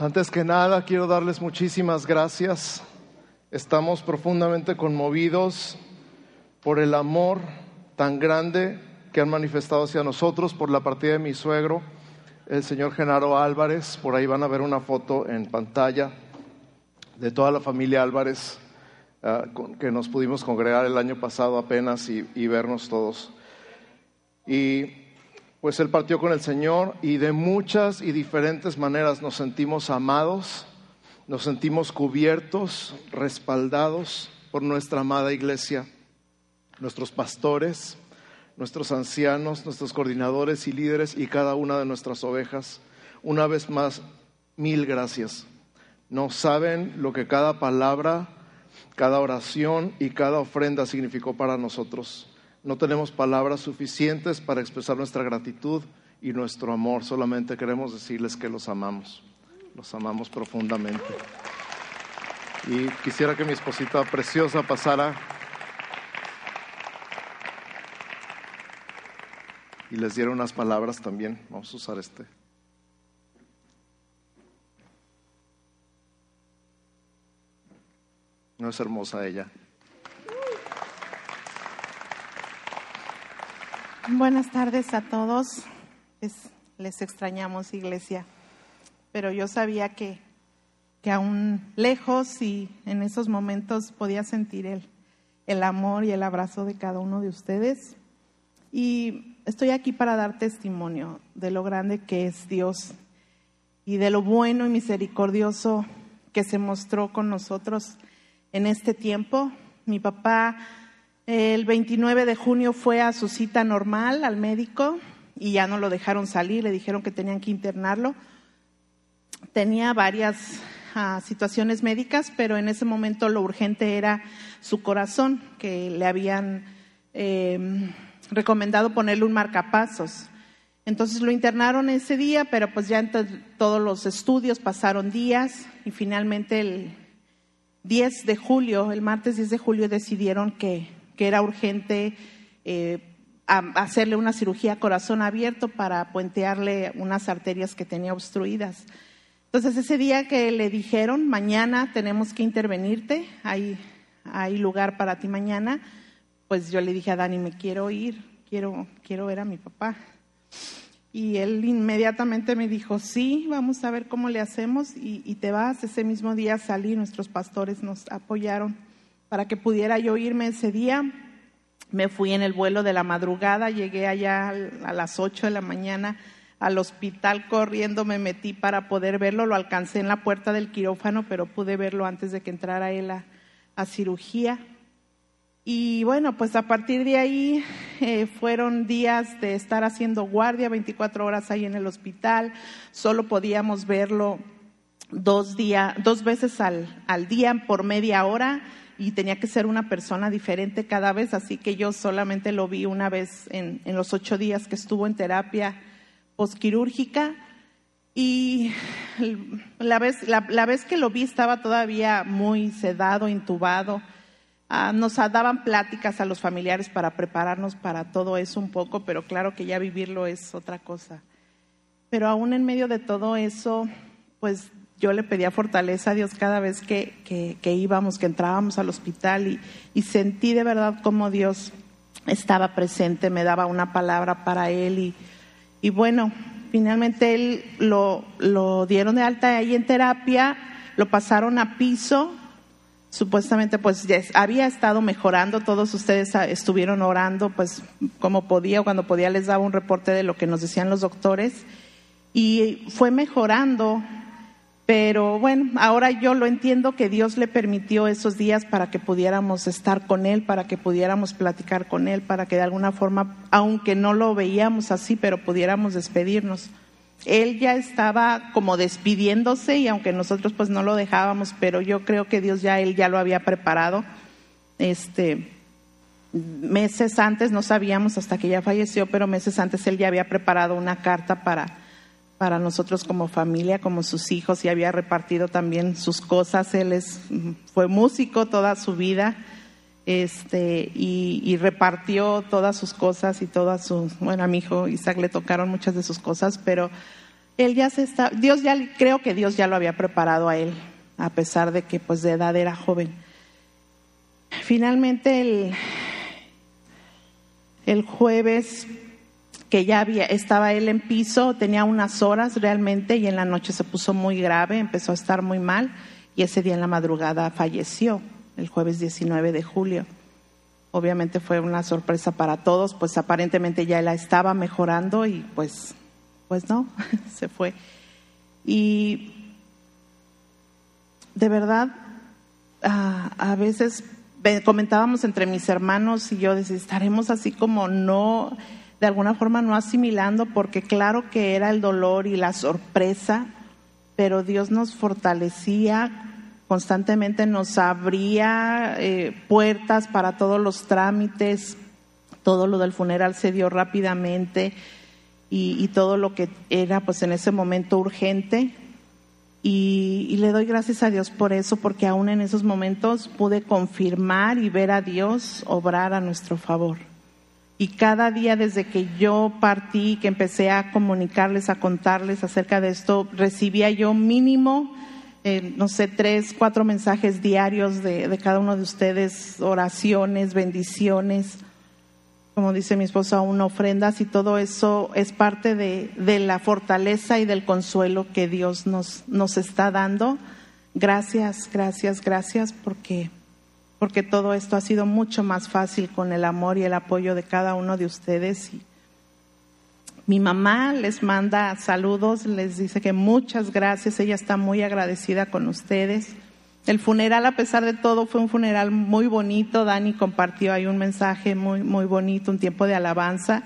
Antes que nada, quiero darles muchísimas gracias. Estamos profundamente conmovidos por el amor tan grande que han manifestado hacia nosotros por la partida de mi suegro, el señor Genaro Álvarez. Por ahí van a ver una foto en pantalla de toda la familia Álvarez ah, que nos pudimos congregar el año pasado apenas y, y vernos todos. Y pues él partió con el Señor y de muchas y diferentes maneras nos sentimos amados, nos sentimos cubiertos, respaldados por nuestra amada iglesia, nuestros pastores, nuestros ancianos, nuestros coordinadores y líderes y cada una de nuestras ovejas. Una vez más, mil gracias. No saben lo que cada palabra, cada oración y cada ofrenda significó para nosotros. No tenemos palabras suficientes para expresar nuestra gratitud y nuestro amor. Solamente queremos decirles que los amamos. Los amamos profundamente. Y quisiera que mi esposita preciosa pasara y les diera unas palabras también. Vamos a usar este. No es hermosa ella. Buenas tardes a todos. les extrañamos, iglesia. Pero yo sabía que, que aún lejos y en esos momentos podía sentir el, el amor y el abrazo de cada uno de ustedes. Y estoy aquí para dar testimonio de lo grande que es Dios y de lo bueno y misericordioso que se mostró con nosotros en este tiempo. Mi papá el 29 de junio fue a su cita normal al médico y ya no lo dejaron salir, le dijeron que tenían que internarlo. Tenía varias ah, situaciones médicas, pero en ese momento lo urgente era su corazón, que le habían em, recomendado ponerle un marcapasos. Entonces lo internaron ese día, pero pues ya todos los estudios pasaron días y finalmente el 10 de julio, el martes 10 de julio decidieron que que era urgente eh, hacerle una cirugía corazón abierto para puentearle unas arterias que tenía obstruidas. Entonces ese día que le dijeron, mañana tenemos que intervenirte, hay, hay lugar para ti mañana, pues yo le dije a Dani, me quiero ir, quiero, quiero ver a mi papá. Y él inmediatamente me dijo, sí, vamos a ver cómo le hacemos y, y te vas. Ese mismo día salí, nuestros pastores nos apoyaron para que pudiera yo irme ese día. Me fui en el vuelo de la madrugada, llegué allá a las 8 de la mañana al hospital corriendo, me metí para poder verlo, lo alcancé en la puerta del quirófano, pero pude verlo antes de que entrara él a, cirugía. Y bueno, pues a partir de ahí eh, fueron días de estar haciendo guardia 24 horas ahí en el hospital, solo podíamos verlo dos, días, dos veces al, al día por media hora y tenía que ser una persona diferente cada vez, así que yo solamente lo vi una vez en, los ocho días que estuvo en terapia posquirúrgica y la vez, la, vez que lo vi estaba todavía muy sedado, intubado. Ah, nos daban pláticas a los familiares para prepararnos para todo eso un poco, pero claro que ya vivirlo es otra cosa. Pero aún en medio de todo eso, pues yo le pedía fortaleza a Dios cada vez que, que, íbamos, que entrábamos al hospital y, sentí de verdad cómo Dios estaba presente, me daba una palabra para él y, y bueno, finalmente él lo, lo dieron de alta ahí en terapia, lo pasaron a piso, supuestamente pues había estado mejorando, todos ustedes estuvieron orando pues como podía, cuando podía les daba un reporte de lo que nos decían los doctores y fue mejorando pero bueno, ahora yo lo entiendo que Dios le permitió esos días para que pudiéramos estar con Él, para que pudiéramos platicar con Él, para que de alguna forma, aunque no lo veíamos así, pero pudiéramos despedirnos. Él ya estaba como despidiéndose y aunque nosotros pues no lo dejábamos, pero yo creo que Dios ya, Él ya lo había preparado. Este, meses antes, no sabíamos hasta que ya falleció, pero meses antes Él ya había preparado una carta para para nosotros como familia, como sus hijos, y había repartido también sus cosas. Él es, fue músico toda su vida este, y, repartió todas sus cosas y todas sus, bueno, a mi hijo Isaac le tocaron muchas de sus cosas, pero él ya se está, Dios ya, creo que Dios ya lo había preparado a él, a pesar de que pues de edad era joven. Finalmente el, el jueves que ya había, estaba él en piso, tenía unas horas realmente y en la noche se puso muy grave, empezó a estar muy mal y ese día en la madrugada falleció, el jueves 19 de julio. Obviamente fue una sorpresa para todos, pues aparentemente ya él estaba mejorando y pues, pues no, se fue. Y de verdad, a, veces comentábamos entre mis hermanos y yo, decía, estaremos así como no, de alguna forma no asimilando, porque claro que era el dolor y la sorpresa, pero Dios nos fortalecía constantemente, nos abría eh, puertas para todos los trámites, todo lo del funeral se dio rápidamente y, y todo lo que era pues en ese momento urgente y, le doy gracias a Dios por eso, porque aún en esos momentos pude confirmar y ver a Dios obrar a nuestro favor. Y cada día desde que yo partí, que empecé a comunicarles, a contarles acerca de esto, recibía yo mínimo, eh, no sé, tres, cuatro mensajes diarios de, de cada uno de ustedes, oraciones, bendiciones como dice mi esposa, una ofrendas y todo eso es parte de, la fortaleza y del consuelo que Dios nos, nos está dando. Gracias, gracias, gracias, porque, porque todo esto ha sido mucho más fácil con el amor y el apoyo de cada uno de ustedes. Mi mamá les manda saludos, les dice que muchas gracias, ella está muy agradecida con ustedes. El funeral, a pesar de todo, fue un funeral muy bonito. Dani compartió ahí un mensaje muy, muy bonito, un tiempo de alabanza.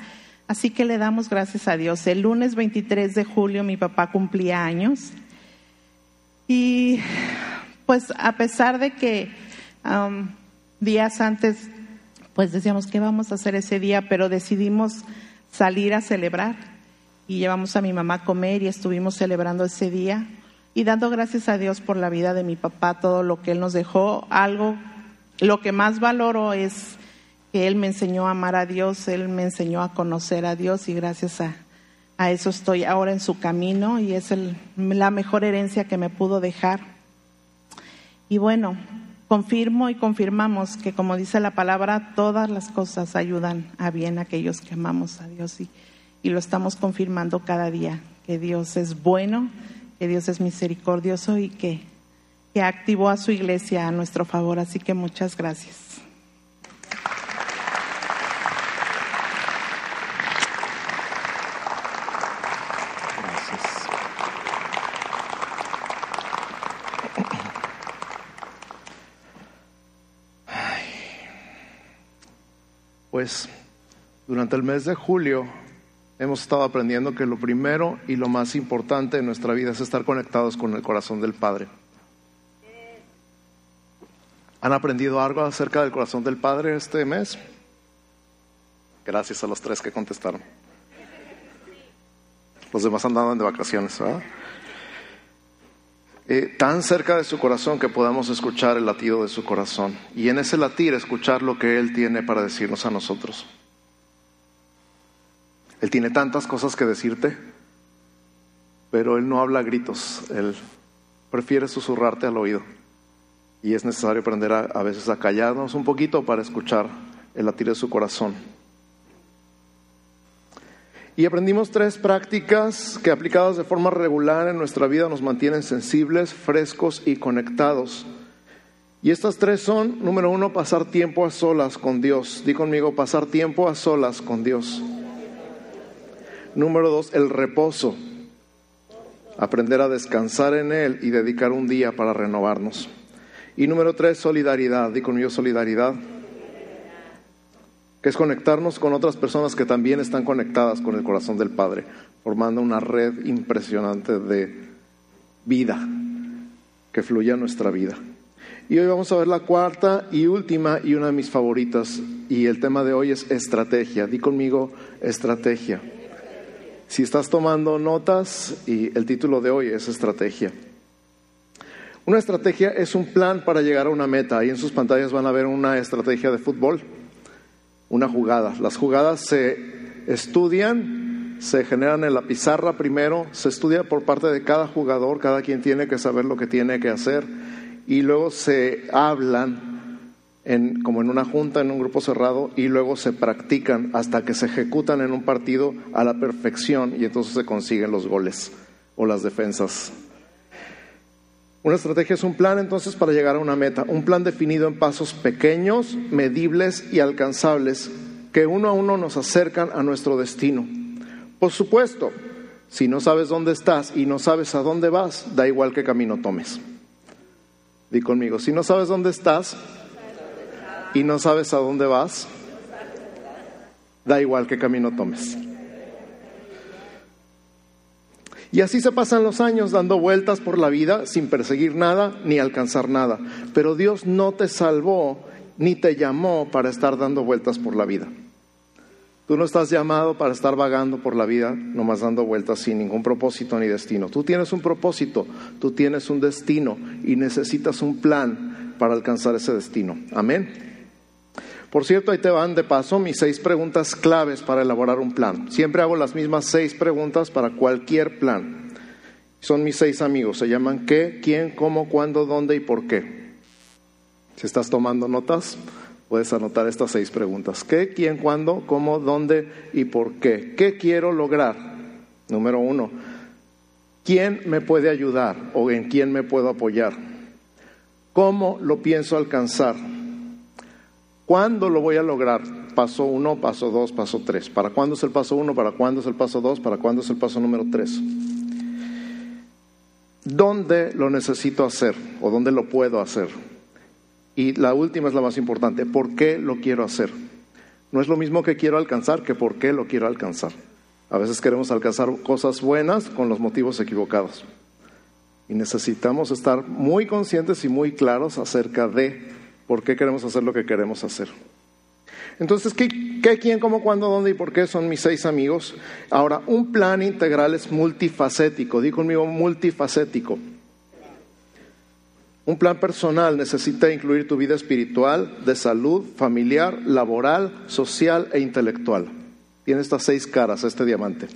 Así que le damos gracias a Dios. El lunes 23 de julio mi papá cumplía años. Y pues a pesar de que um, días antes, pues decíamos, ¿qué vamos a hacer ese día? Pero decidimos salir a celebrar. Y llevamos a mi mamá a comer y estuvimos celebrando ese día y dando gracias a Dios por la vida de mi papá, todo lo que Él nos dejó. Algo, lo que más valoro es que Él me enseñó a amar a Dios, Él me enseñó a conocer a Dios y gracias a, a eso estoy ahora en su camino y es el, la mejor herencia que me pudo dejar. Y bueno, confirmo y confirmamos que como dice la palabra, todas las cosas ayudan a bien a aquellos que amamos a Dios y, lo estamos confirmando cada día, que Dios es bueno que Dios es misericordioso y que activó a su iglesia a nuestro favor. Así que muchas gracias. Pues durante el mes de julio hemos estado aprendiendo que lo primero y lo más importante en nuestra vida es estar conectados con el corazón del Padre. ¿Han aprendido algo acerca del corazón del Padre este mes? Gracias a los tres que contestaron. Los demás andaban de vacaciones, ¿verdad? Eh, tan cerca de su corazón que podamos escuchar el latido de su corazón y en ese latir escuchar lo que Él tiene para decirnos a nosotros. Él tiene tantas cosas que decirte, pero Él no habla a gritos, Él prefiere susurrarte al oído. Y es necesario aprender a, veces a callarnos un poquito para escuchar el latir de su corazón. Y aprendimos tres prácticas que aplicadas de forma regular en nuestra vida nos mantienen sensibles, frescos y conectados. Y estas tres son, número uno, pasar tiempo a solas con Dios. Di conmigo, pasar tiempo a solas con Dios. Número dos, el reposo. Aprender a descansar en Él y dedicar un día para renovarnos. Y número tres, solidaridad. Di conmigo solidaridad. Que es conectarnos con otras personas que también están conectadas con el corazón del Padre, formando una red impresionante de vida que fluye a nuestra vida. Y hoy vamos a ver la cuarta y última y una de mis favoritas. Y el tema de hoy es estrategia. Di conmigo estrategia. Si estás tomando notas, y el título de hoy es estrategia. Una estrategia es un plan para llegar a una meta. Ahí en sus pantallas van a ver una estrategia de fútbol, una jugada. Las jugadas se estudian, se generan en la pizarra primero, se estudia por parte de cada jugador, cada quien tiene que saber lo que tiene que hacer y luego se hablan como en una junta, en un grupo cerrado y luego se practican hasta que se ejecutan en un partido a la perfección y entonces se consiguen los goles o las defensas. Una estrategia es un plan entonces para llegar a una meta, un plan definido en pasos pequeños, medibles y alcanzables que uno a uno nos acercan a nuestro destino. Por supuesto, si no sabes dónde estás y no sabes a dónde vas, da igual qué camino tomes. Di conmigo, si no sabes dónde estás y no sabes a dónde vas, da igual qué camino tomes. Y así se pasan los años dando vueltas por la vida sin perseguir nada ni alcanzar nada. Pero Dios no te salvó ni te llamó para estar dando vueltas por la vida. Tú no estás llamado para estar vagando por la vida, nomás dando vueltas sin ningún propósito ni destino. Tú tienes un propósito, tú tienes un destino y necesitas un plan para alcanzar ese destino. Amén. Por cierto, ahí te van de paso mis seis preguntas claves para elaborar un plan. Siempre hago las mismas seis preguntas para cualquier plan. Son mis seis amigos, se llaman qué, quién, cómo, cuándo, dónde y por qué. Si estás tomando notas, puedes anotar estas seis preguntas. ¿Qué, quién, cuándo, cómo, dónde y por qué? ¿Qué quiero lograr? Número uno, ¿quién me puede ayudar o en quién me puedo apoyar? ¿Cómo lo pienso alcanzar? ¿Cuándo lo voy a lograr? Paso uno, paso dos, paso tres. ¿Para cuándo es el paso uno? ¿Para cuándo es el paso dos? ¿Para cuándo es el paso número tres? ¿Dónde lo necesito hacer o dónde lo puedo hacer? Y la última es la más importante, ¿por qué lo quiero hacer? No es lo mismo que quiero alcanzar que por qué lo quiero alcanzar. A veces queremos alcanzar cosas buenas con los motivos equivocados. Y necesitamos estar muy conscientes y muy claros acerca de por qué queremos hacer lo que queremos hacer. Entonces, ¿qué, quién, cómo, cuándo, dónde y por qué son mis seis amigos? Ahora, un plan integral es multifacético. Di conmigo multifacético. Un plan personal necesita incluir tu vida espiritual, de salud, familiar, laboral, social e intelectual. Tiene estas seis caras este diamante.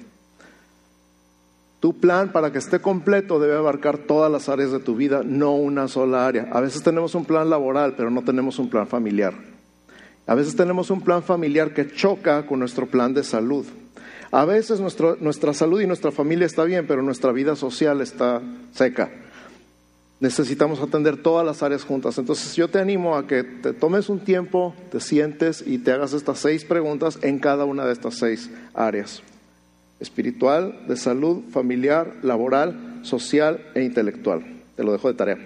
Tu plan para que esté completo debe abarcar todas las áreas de tu vida, no una sola área. A veces tenemos un plan laboral, pero no tenemos un plan familiar. A veces tenemos un plan familiar que choca con nuestro plan de salud. A veces nuestra salud y nuestra familia está bien, pero nuestra vida social está seca necesitamos atender todas las áreas juntas. Entonces yo te animo a que te tomes un tiempo, te sientes y te hagas estas seis preguntas en cada una de estas seis áreas. Espiritual, de salud, familiar, laboral, social e intelectual. Te lo dejo de tarea.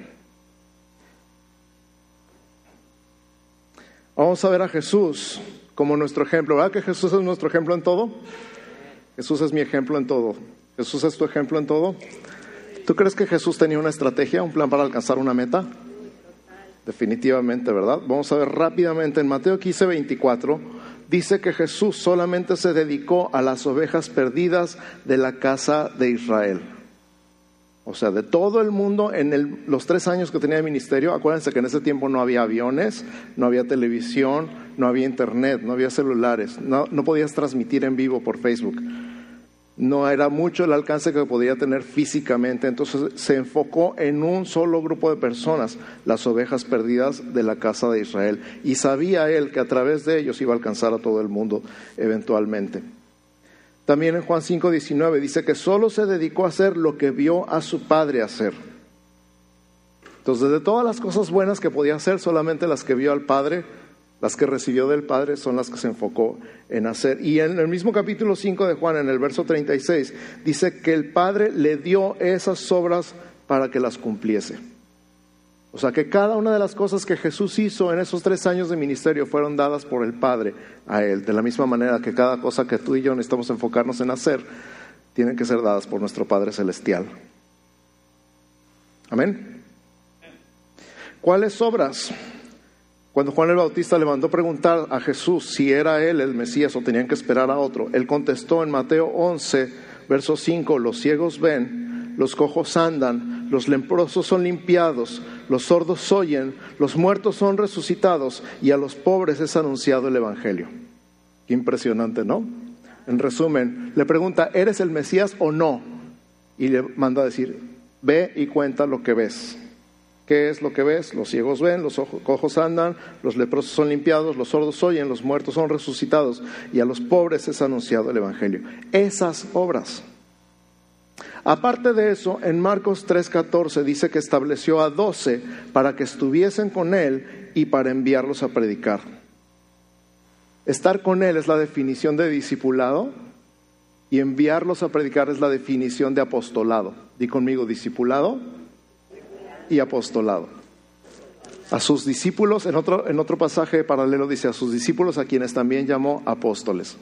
Vamos a ver a Jesús como nuestro ejemplo. ¿Verdad que Jesús es nuestro ejemplo en todo? Jesús es mi ejemplo en todo. Jesús es tu ejemplo en todo. ¿Tú crees que Jesús tenía una estrategia, un plan para alcanzar una meta? Definitivamente, ¿verdad? Vamos a ver rápidamente en Mateo 15, 24. Dice que Jesús solamente se dedicó a las ovejas perdidas de la casa de Israel. O sea, de todo el mundo, en los tres años que tenía de ministerio, acuérdense que en ese tiempo no había aviones, no había televisión, no había internet, no había celulares, no, no podías transmitir en vivo por Facebook no era mucho el alcance que podía tener físicamente, entonces se enfocó en un solo grupo de personas, las ovejas perdidas de la casa de Israel, y sabía él que a través de ellos iba a alcanzar a todo el mundo eventualmente. También en Juan 5:19 dice que solo se dedicó a hacer lo que vio a su padre hacer. Entonces, de todas las cosas buenas que podía hacer, solamente las que vio al padre las que recibió del Padre son las que se enfocó en hacer. Y en el mismo capítulo 5 de Juan, en el verso 36, dice que el Padre le dio esas obras para que las cumpliese. O sea que cada una de las cosas que Jesús hizo en esos tres años de ministerio fueron dadas por el Padre a Él. De la misma manera que cada cosa que tú y yo necesitamos enfocarnos en hacer, tienen que ser dadas por nuestro Padre Celestial. Amén. ¿Cuáles obras? Cuando Juan el Bautista le mandó preguntar a Jesús si era él el Mesías o tenían que esperar a otro, él contestó en Mateo 11, verso 5, los ciegos ven, los cojos andan, los leprosos son limpiados, los sordos oyen, los muertos son resucitados y a los pobres es anunciado el Evangelio. Qué impresionante, ¿no? en resumen, le pregunta, ¿eres el Mesías o no? Y le manda a decir, ve y cuenta lo que ves. ¿Qué es lo que ves? Los ciegos ven, los cojos andan, los leprosos son limpiados, los sordos oyen, los muertos son resucitados y a los pobres es anunciado el Evangelio. Esas obras. Aparte de eso, en Marcos 3:14 dice que estableció a doce para que estuviesen con él y para enviarlos a predicar. Estar con él es la definición de discipulado y enviarlos a predicar es la definición de apostolado. Di conmigo, discipulado y apostolado. A sus discípulos, en otro, en otro pasaje paralelo dice, a sus discípulos a quienes también llamó apóstoles.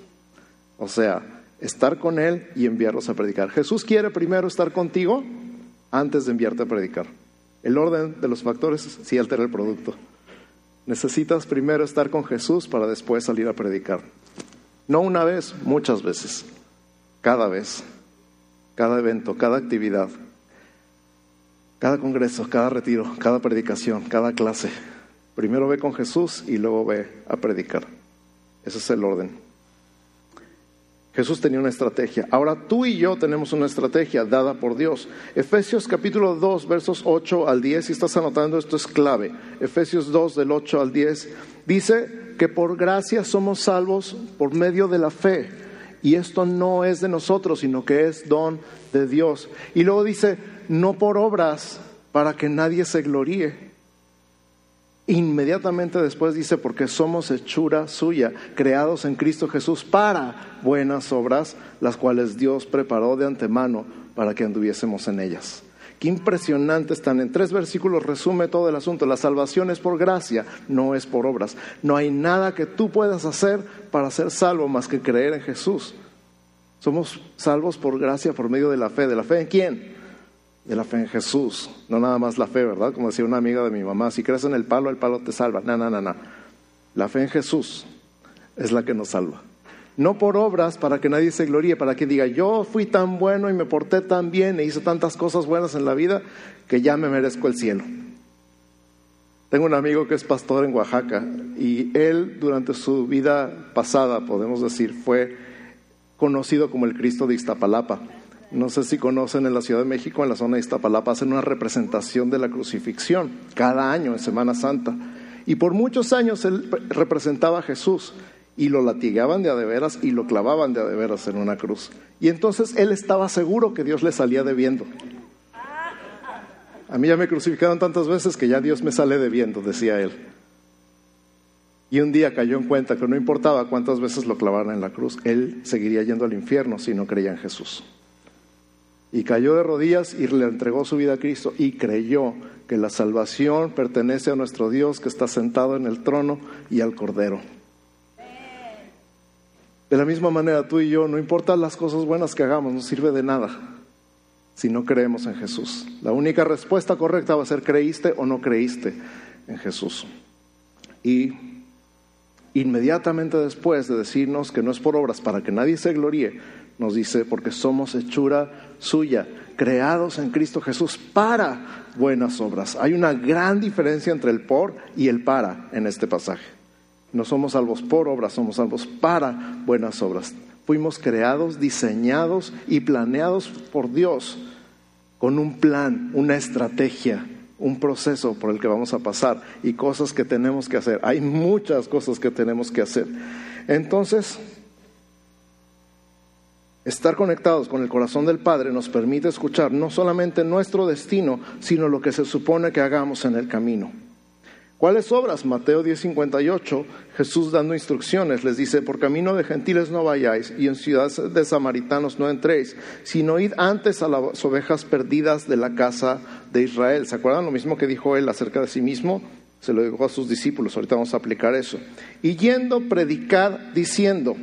O sea, estar con Él y enviarlos a predicar. Jesús quiere primero estar contigo antes de enviarte a predicar. El orden de los factores sí altera el producto. Necesitas primero estar con Jesús para después salir a predicar. No una vez, muchas veces. Cada vez, cada evento, cada actividad, cada congreso, cada retiro, cada predicación, cada clase. Primero ve con Jesús y luego ve a predicar. Ese es el orden. Jesús tenía una estrategia. Ahora tú y yo tenemos una estrategia dada por Dios. Efesios capítulo 2, versos 8 al 10, si estás anotando esto es clave. Efesios 2 del 8 al 10 dice que por gracia somos salvos por medio de la fe. Y esto no es de nosotros, sino que es don de Dios. Y luego dice, no por obras para que nadie se gloríe. Inmediatamente después dice, porque somos hechura suya, creados en Cristo Jesús para buenas obras, las cuales Dios preparó de antemano para que anduviésemos en ellas. Qué impresionante están. En tres versículos resume todo el asunto. La salvación es por gracia, no es por obras. No hay nada que tú puedas hacer para ser salvo más que creer en Jesús. Somos salvos por gracia, por medio de la fe. ¿De la fe en quién? De la fe en Jesús, no nada más la fe, ¿verdad? Como decía una amiga de mi mamá, si crees en el palo, el palo te salva. No, no, no, no. La fe en Jesús es la que nos salva. No por obras para que nadie se gloríe, para que diga, yo fui tan bueno y me porté tan bien e hice tantas cosas buenas en la vida que ya me merezco el cielo. Tengo un amigo que es pastor en Oaxaca y él durante su vida pasada, podemos decir, fue conocido como el Cristo de Iztapalapa. No sé si conocen en la Ciudad de México, en la zona de Iztapalapa, hacen una representación de la crucifixión cada año en Semana Santa. Y por muchos años él representaba a Jesús y lo latigaban de adeveras y lo clavaban de adeveras en una cruz. Y entonces él estaba seguro que Dios le salía debiendo. A mí ya me crucificaron tantas veces que ya Dios me sale debiendo, decía él. Y un día cayó en cuenta que no importaba cuántas veces lo clavaran en la cruz, él seguiría yendo al infierno si no creía en Jesús. Y cayó de rodillas y le entregó su vida a Cristo y creyó que la salvación pertenece a nuestro Dios que está sentado en el trono y al Cordero. De la misma manera tú y yo, no importa las cosas buenas que hagamos, no sirve de nada si no creemos en Jesús. La única respuesta correcta va a ser creíste o no creíste en Jesús. Y inmediatamente después de decirnos que no es por obras para que nadie se gloríe, nos dice, porque somos hechura suya, creados en Cristo Jesús para buenas obras. Hay una gran diferencia entre el por y el para en este pasaje. No somos salvos por obras, somos salvos para buenas obras. Fuimos creados, diseñados y planeados por Dios con un plan, una estrategia, un proceso por el que vamos a pasar y cosas que tenemos que hacer. Hay muchas cosas que tenemos que hacer. Entonces, Estar conectados con el corazón del Padre nos permite escuchar no solamente nuestro destino, sino lo que se supone que hagamos en el camino. ¿Cuáles obras? Mateo 10:58, Jesús dando instrucciones, les dice, por camino de gentiles no vayáis y en ciudades de samaritanos no entréis, sino id antes a las ovejas perdidas de la casa de Israel. ¿Se acuerdan lo mismo que dijo él acerca de sí mismo? Se lo dijo a sus discípulos, ahorita vamos a aplicar eso. Y yendo, predicar diciendo,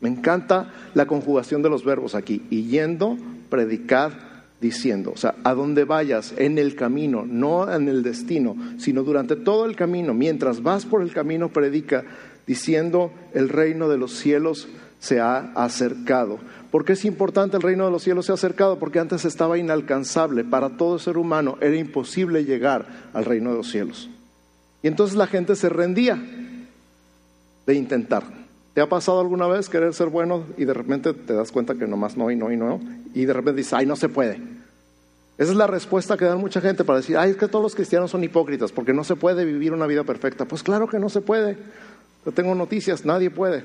me encanta la conjugación de los verbos aquí. Y yendo, predicad diciendo. O sea, a donde vayas, en el camino, no en el destino, sino durante todo el camino, mientras vas por el camino, predica diciendo, el reino de los cielos se ha acercado. ¿Por qué es importante el reino de los cielos se ha acercado? Porque antes estaba inalcanzable. Para todo ser humano era imposible llegar al reino de los cielos. Y entonces la gente se rendía de intentar. ¿Te ha pasado alguna vez querer ser bueno y de repente te das cuenta que nomás no y no y no? Y de repente dices, ay, no se puede. Esa es la respuesta que dan mucha gente para decir, ay, es que todos los cristianos son hipócritas porque no se puede vivir una vida perfecta. Pues claro que no se puede. Yo tengo noticias, nadie puede.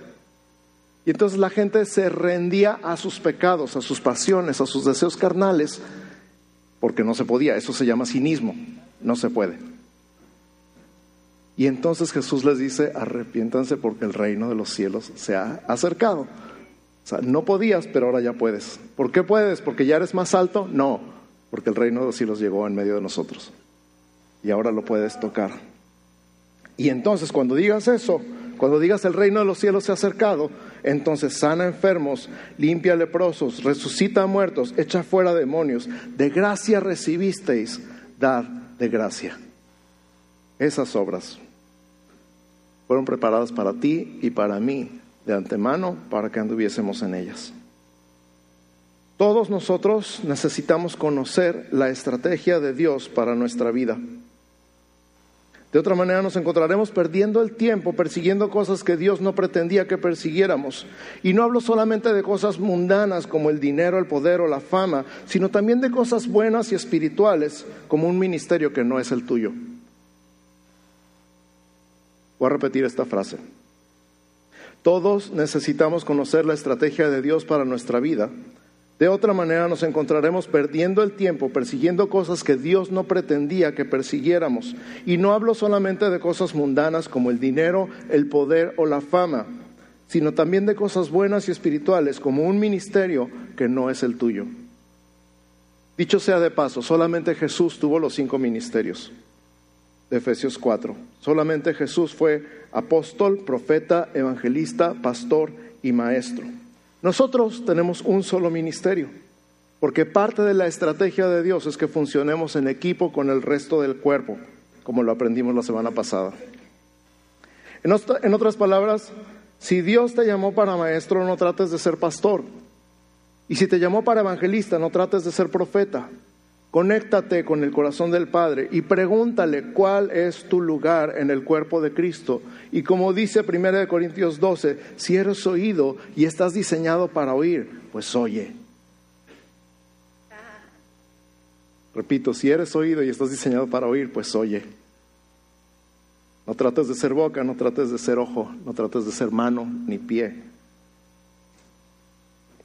Y entonces la gente se rendía a sus pecados, a sus pasiones, a sus deseos carnales, porque no se podía. Eso se llama cinismo. No se puede. Y entonces Jesús les dice, arrepiéntanse porque el reino de los cielos se ha acercado. O sea, no podías, pero ahora ya puedes. ¿Por qué puedes? ¿Porque ya eres más alto? No, porque el reino de los cielos llegó en medio de nosotros. Y ahora lo puedes tocar. Y entonces cuando digas eso, cuando digas el reino de los cielos se ha acercado, entonces sana enfermos, limpia leprosos, resucita muertos, echa fuera demonios. De gracia recibisteis, dad de gracia. Esas obras fueron preparadas para ti y para mí de antemano para que anduviésemos en ellas. Todos nosotros necesitamos conocer la estrategia de Dios para nuestra vida. De otra manera nos encontraremos perdiendo el tiempo persiguiendo cosas que Dios no pretendía que persiguiéramos. Y no hablo solamente de cosas mundanas como el dinero, el poder o la fama, sino también de cosas buenas y espirituales como un ministerio que no es el tuyo. Voy a repetir esta frase. Todos necesitamos conocer la estrategia de Dios para nuestra vida. De otra manera nos encontraremos perdiendo el tiempo persiguiendo cosas que Dios no pretendía que persiguiéramos. Y no hablo solamente de cosas mundanas como el dinero, el poder o la fama, sino también de cosas buenas y espirituales como un ministerio que no es el tuyo. Dicho sea de paso, solamente Jesús tuvo los cinco ministerios de Efesios 4. Solamente Jesús fue apóstol, profeta, evangelista, pastor y maestro. Nosotros tenemos un solo ministerio, porque parte de la estrategia de Dios es que funcionemos en equipo con el resto del cuerpo, como lo aprendimos la semana pasada. En, otras palabras, si Dios te llamó para maestro, no trates de ser pastor. Y si te llamó para evangelista, no trates de ser profeta. Conéctate con el corazón del Padre y pregúntale cuál es tu lugar en el cuerpo de Cristo. Y como dice 1 Corintios 12, si eres oído y estás diseñado para oír, pues oye. Repito, si eres oído y estás diseñado para oír, pues oye. No trates de ser boca, no trates de ser ojo, no trates de ser mano ni pie.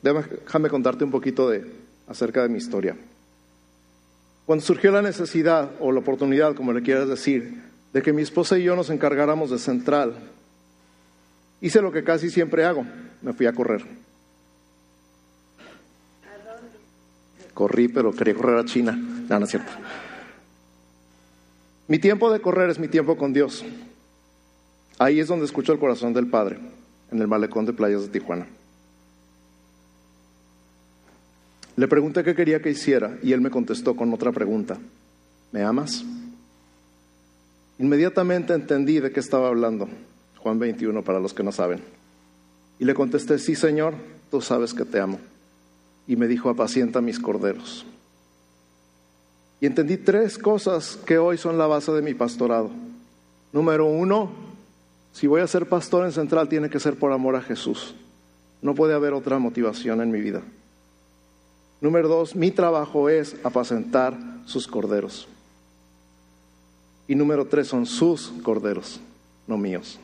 Déjame contarte un poquito de, acerca de mi historia. Cuando surgió la necesidad o la oportunidad, como le quieras decir, de que mi esposa y yo nos encargáramos de Central, hice lo que casi siempre hago, me fui a correr. Corrí, pero quería correr a China. No, no es cierto. Mi tiempo de correr es mi tiempo con Dios. Ahí es donde escucho el corazón del Padre, en el malecón de playas de Tijuana. Le pregunté qué quería que hiciera y él me contestó con otra pregunta. ¿Me amas? Inmediatamente entendí de qué estaba hablando. Juan 21 para los que no saben. Y le contesté, sí Señor, tú sabes que te amo. Y me dijo, apacienta mis corderos. Y entendí tres cosas que hoy son la base de mi pastorado. Número uno, si voy a ser pastor en Central tiene que ser por amor a Jesús. No puede haber otra motivación en mi vida. Número dos, mi trabajo es apacentar sus corderos. Y número tres, son sus corderos, no míos.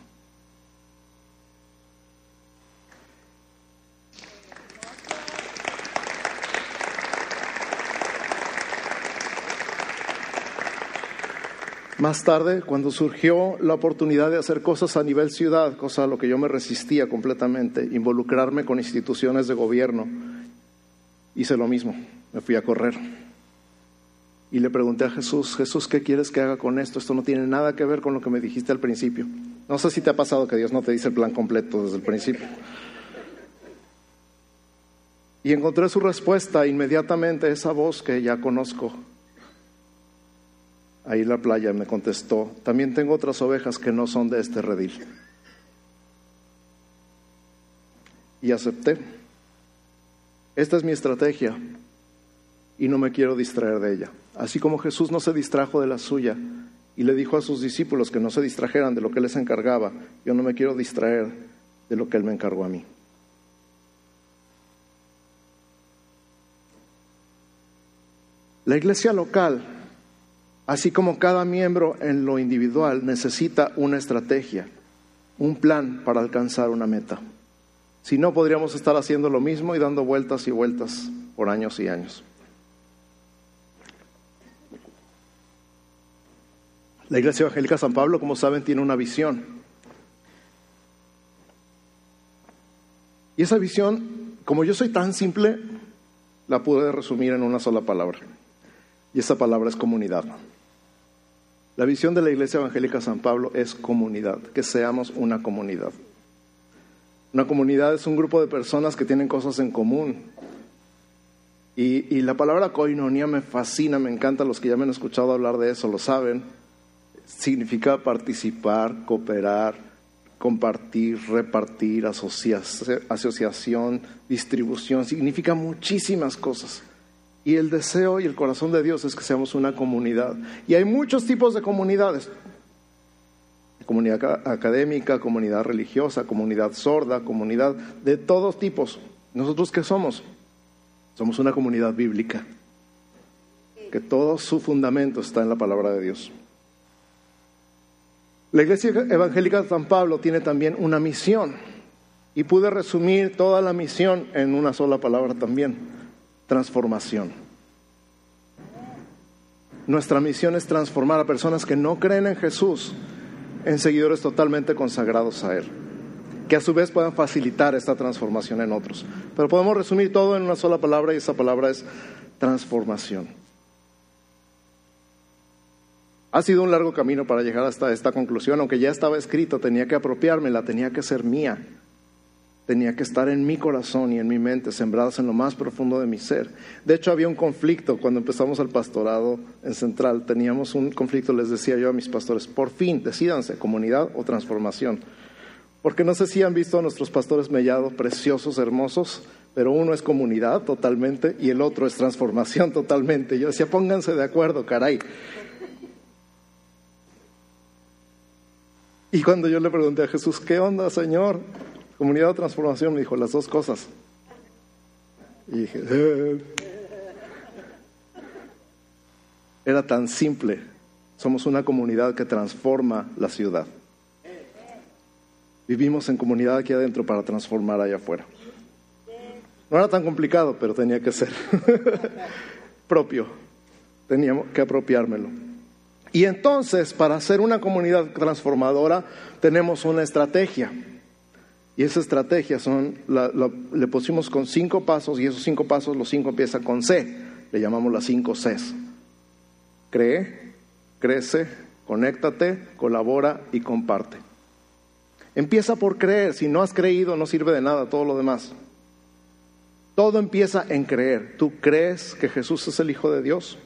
Más tarde, cuando surgió la oportunidad de hacer cosas a nivel ciudad, cosa a lo que yo me resistía completamente, involucrarme con instituciones de gobierno, hice lo mismo, me fui a correr. Y le pregunté a Jesús, Jesús, ¿qué quieres que haga con esto? Esto no tiene nada que ver con lo que me dijiste al principio. No sé si te ha pasado que Dios no te dice el plan completo desde el principio. Y encontré su respuesta inmediatamente, esa voz que ya conozco. Ahí en la playa me contestó, también tengo otras ovejas que no son de este redil. Y acepté. Esta es mi estrategia y no me quiero distraer de ella. Así como Jesús no se distrajo de la suya y le dijo a sus discípulos que no se distrajeran de lo que les encargaba, yo no me quiero distraer de lo que Él me encargó a mí. La iglesia local, así como cada miembro en lo individual, necesita una estrategia, un plan para alcanzar una meta. Si no, podríamos estar haciendo lo mismo y dando vueltas y vueltas por años y años. La Iglesia Evangélica San Pablo, como saben, tiene una visión. Y esa visión, como yo soy tan simple, la pude resumir en una sola palabra. Y esa palabra es comunidad. La visión de la Iglesia Evangélica San Pablo es comunidad, que seamos una comunidad. Una comunidad es un grupo de personas que tienen cosas en común. Y, la palabra koinonia me fascina, me encanta, los que ya me han escuchado hablar de eso lo saben. Significa participar, cooperar, compartir, repartir, asociación, distribución, significa muchísimas cosas. Y el deseo y el corazón de Dios es que seamos una comunidad. Y hay muchos tipos de comunidades. Comunidad académica, comunidad religiosa, comunidad sorda, comunidad de todos tipos. ¿Nosotros qué somos? Somos una comunidad bíblica. Que todo su fundamento está en la palabra de Dios. La Iglesia Evangélica de San Pablo tiene también una misión. Y pude resumir toda la misión en una sola palabra también transformación. Nuestra misión es transformar a personas que no creen en Jesús en seguidores totalmente consagrados a Él, que a su vez puedan facilitar esta transformación en otros. Pero podemos resumir todo en una sola palabra y esa palabra es transformación. Ha sido un largo camino para llegar hasta esta conclusión, aunque ya estaba escrito, tenía que apropiármela, tenía que ser mía tenía que estar en mi corazón y en mi mente, sembradas en lo más profundo de mi ser. De hecho, había un conflicto cuando empezamos el pastorado en Central. Teníamos un conflicto, les decía yo a mis pastores, por fin, decídanse, comunidad o transformación. Porque no sé si han visto a nuestros pastores mellados, preciosos, hermosos, pero uno es comunidad totalmente y el otro es transformación totalmente. Yo decía, pónganse de acuerdo, caray. Y cuando yo le pregunté a Jesús, ¿qué onda, Señor? Comunidad de Transformación me dijo las dos cosas. Y dije, eh". era tan simple. Somos una comunidad que transforma la ciudad. Vivimos en comunidad aquí adentro para transformar allá afuera. No era tan complicado, pero tenía que ser propio. Teníamos que apropiármelo. Y entonces, para ser una comunidad transformadora, tenemos una estrategia. Y esa estrategia son, le pusimos con cinco pasos y esos cinco pasos, los cinco empiezan con C, le llamamos las cinco Cs. Cree, crece, conéctate, colabora y comparte. Empieza por creer, si no has creído no sirve de nada todo lo demás. Todo empieza en creer. ¿Tú crees que Jesús es el Hijo de Dios?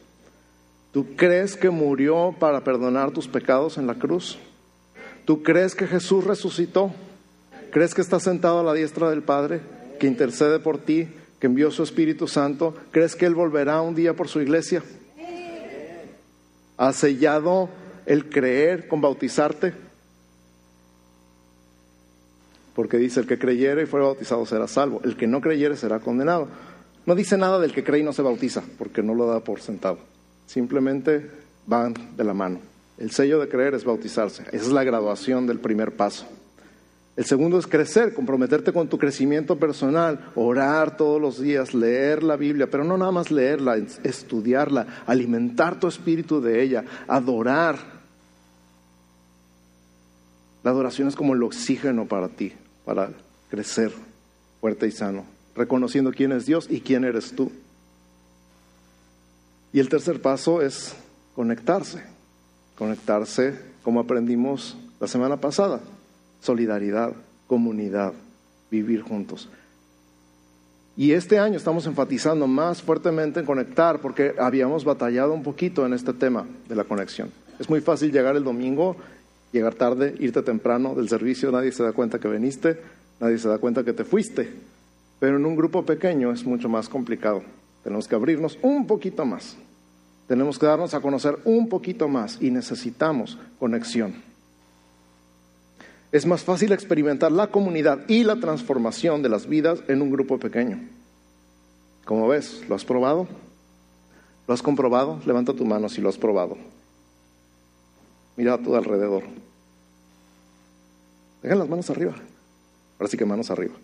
¿Tú crees que murió para perdonar tus pecados en la cruz? ¿Tú crees que Jesús resucitó? ¿Crees que está sentado a la diestra del Padre, que intercede por ti, que envió su Espíritu Santo? ¿Crees que Él volverá un día por su iglesia? ¿Has sellado el creer con bautizarte? Porque dice, el que creyere y fuera bautizado será salvo, el que no creyere será condenado. No dice nada del que cree y no se bautiza, porque no lo da por sentado. Simplemente van de la mano. El sello de creer es bautizarse. Esa es la graduación del primer paso. El segundo es crecer, comprometerte con tu crecimiento personal, orar todos los días, leer la Biblia, pero no nada más leerla, estudiarla, alimentar tu espíritu de ella, adorar. La adoración es como el oxígeno para ti, para crecer fuerte y sano, reconociendo quién es Dios y quién eres tú. Y el tercer paso es conectarse, conectarse como aprendimos la semana pasada solidaridad, comunidad, vivir juntos. Y este año estamos enfatizando más fuertemente en conectar porque habíamos batallado un poquito en este tema de la conexión. Es muy fácil llegar el domingo, llegar tarde, irte temprano del servicio, nadie se da cuenta que viniste, nadie se da cuenta que te fuiste. Pero en un grupo pequeño es mucho más complicado. Tenemos que abrirnos un poquito más. Tenemos que darnos a conocer un poquito más y necesitamos conexión. Es más fácil experimentar la comunidad y la transformación de las vidas en un grupo pequeño. Como ves, ¿lo has probado? ¿Lo has comprobado? Levanta tu mano si lo has probado. Mira a tu alrededor. Dejan las manos arriba. Ahora sí que manos arriba.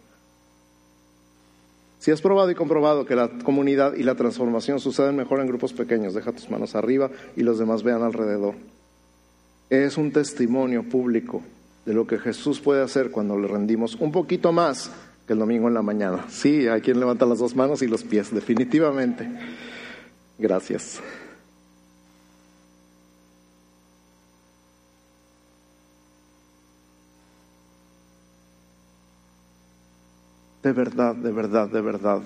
Si has probado y comprobado que la comunidad y la transformación suceden mejor en grupos pequeños, deja tus manos arriba y los demás vean alrededor. Es un testimonio público de lo que Jesús puede hacer cuando le rendimos un poquito más que el domingo en la mañana. Sí, hay quien levanta las dos manos y los pies, definitivamente. Gracias. De verdad, de verdad, de verdad.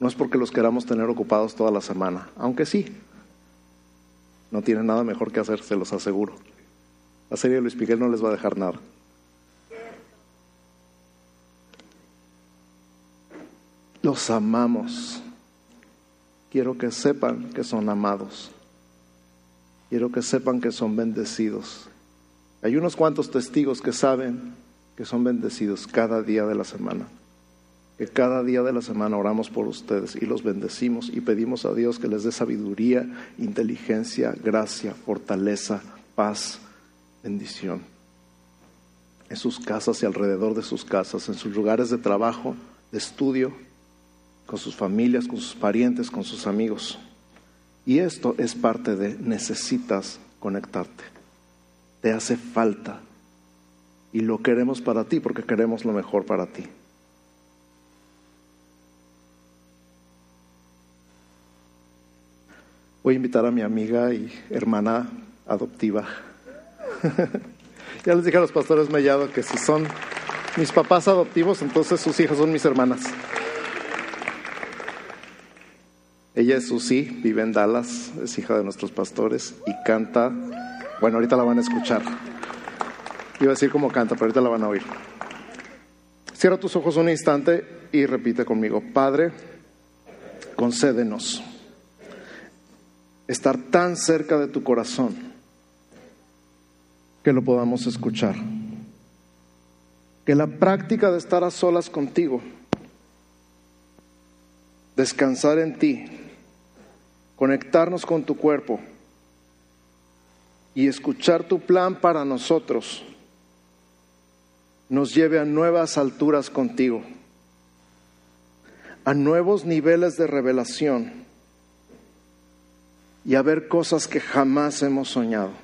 No es porque los queramos tener ocupados toda la semana, aunque sí. No tienen nada mejor que hacer, se los aseguro. La serie de Luis Miguel no les va a dejar nada. Los amamos. Quiero que sepan que son amados. Quiero que sepan que son bendecidos. Hay unos cuantos testigos que saben que son bendecidos cada día de la semana. Que cada día de la semana oramos por ustedes y los bendecimos y pedimos a Dios que les dé sabiduría, inteligencia, gracia, fortaleza, paz, bendición. En sus casas y alrededor de sus casas, en sus lugares de trabajo, de estudio, con sus familias, con sus parientes, con sus amigos. Y esto es parte de necesitas conectarte. Te hace falta. Y lo queremos para ti porque queremos lo mejor para ti. Voy a invitar a mi amiga y hermana adoptiva. ya les dije a los pastores Mellado que si son mis papás adoptivos, entonces sus hijas son mis hermanas. Ella es Susi, vive en Dallas, es hija de nuestros pastores y canta. Bueno, ahorita la van a escuchar. Iba a decir cómo canta, pero ahorita la van a oír. Cierra tus ojos un instante y repite conmigo, Padre, concédenos estar tan cerca de tu corazón que lo podamos escuchar. Que la práctica de estar a solas contigo, descansar en ti, conectarnos con tu cuerpo y escuchar tu plan para nosotros nos lleve a nuevas alturas contigo, a nuevos niveles de revelación y a ver cosas que jamás hemos soñado.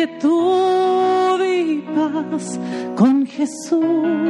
quietud y paz con Jesús.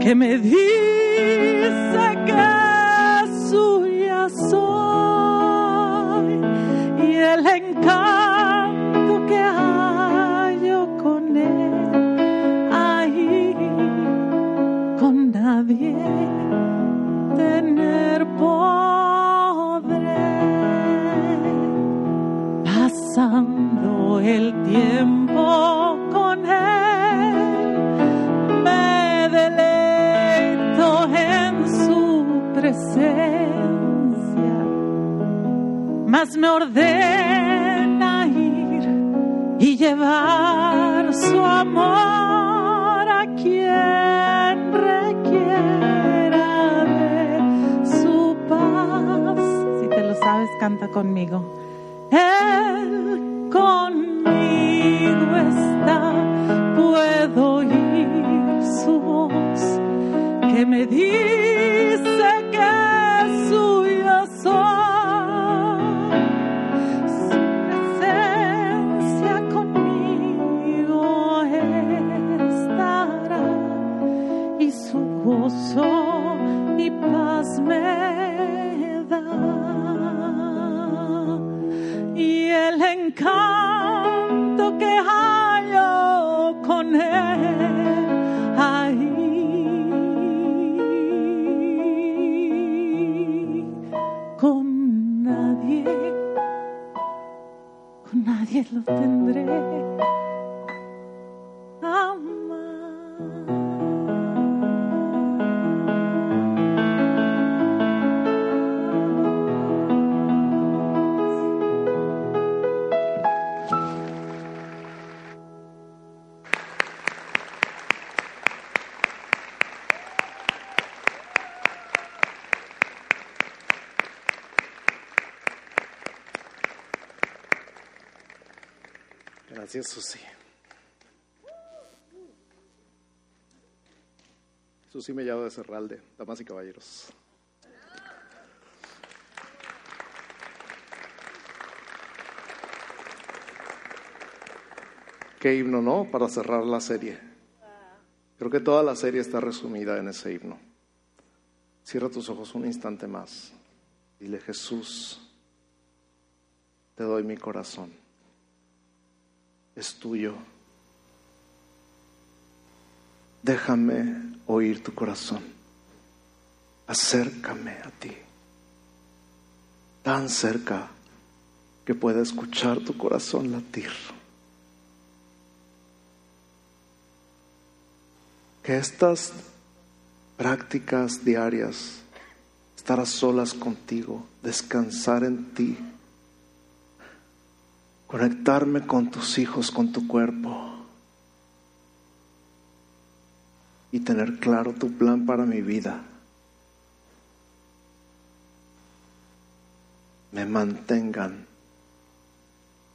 que me dice que me ordena ir y llevar su amor a quien requiera de su paz. Si te lo sabes, canta conmigo. Él conmigo está, puedo oír su voz que me dice con nadie lo tendré. Gracias, Susi. Susi me llama de Cerralde, damas y caballeros. Qué himno, ¿no? Para cerrar la serie. Creo que toda la serie está resumida en ese himno. Cierra tus ojos un instante más. Dile, Jesús, te doy mi corazón. Es tuyo. Déjame oír tu corazón. Acércame a ti. Tan cerca que pueda escuchar tu corazón latir. Que estas prácticas diarias, estar a solas contigo, descansar en ti, conectarme con tus hijos, con tu cuerpo y tener claro tu plan para mi vida, me mantengan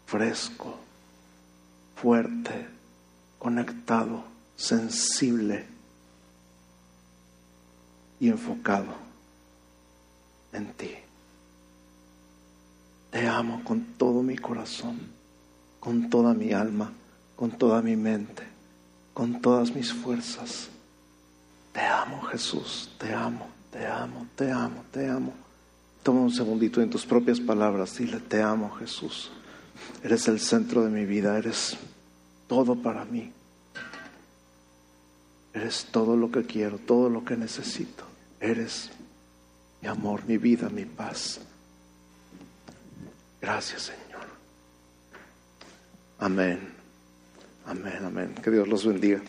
fresco, fuerte, conectado, sensible y enfocado en ti. Te amo con todo mi corazón, con toda mi alma, con toda mi mente, con todas mis fuerzas. Te amo, Jesús, te amo, te amo, te amo, te amo. Toma un segundito en tus propias palabras, dile, te amo, Jesús. Eres el centro de mi vida, eres todo para mí. Eres todo lo que quiero, todo lo que necesito. Eres mi amor, mi vida, mi paz. Gracias, Señor. Amén. Amén, amén. Que Dios los bendiga.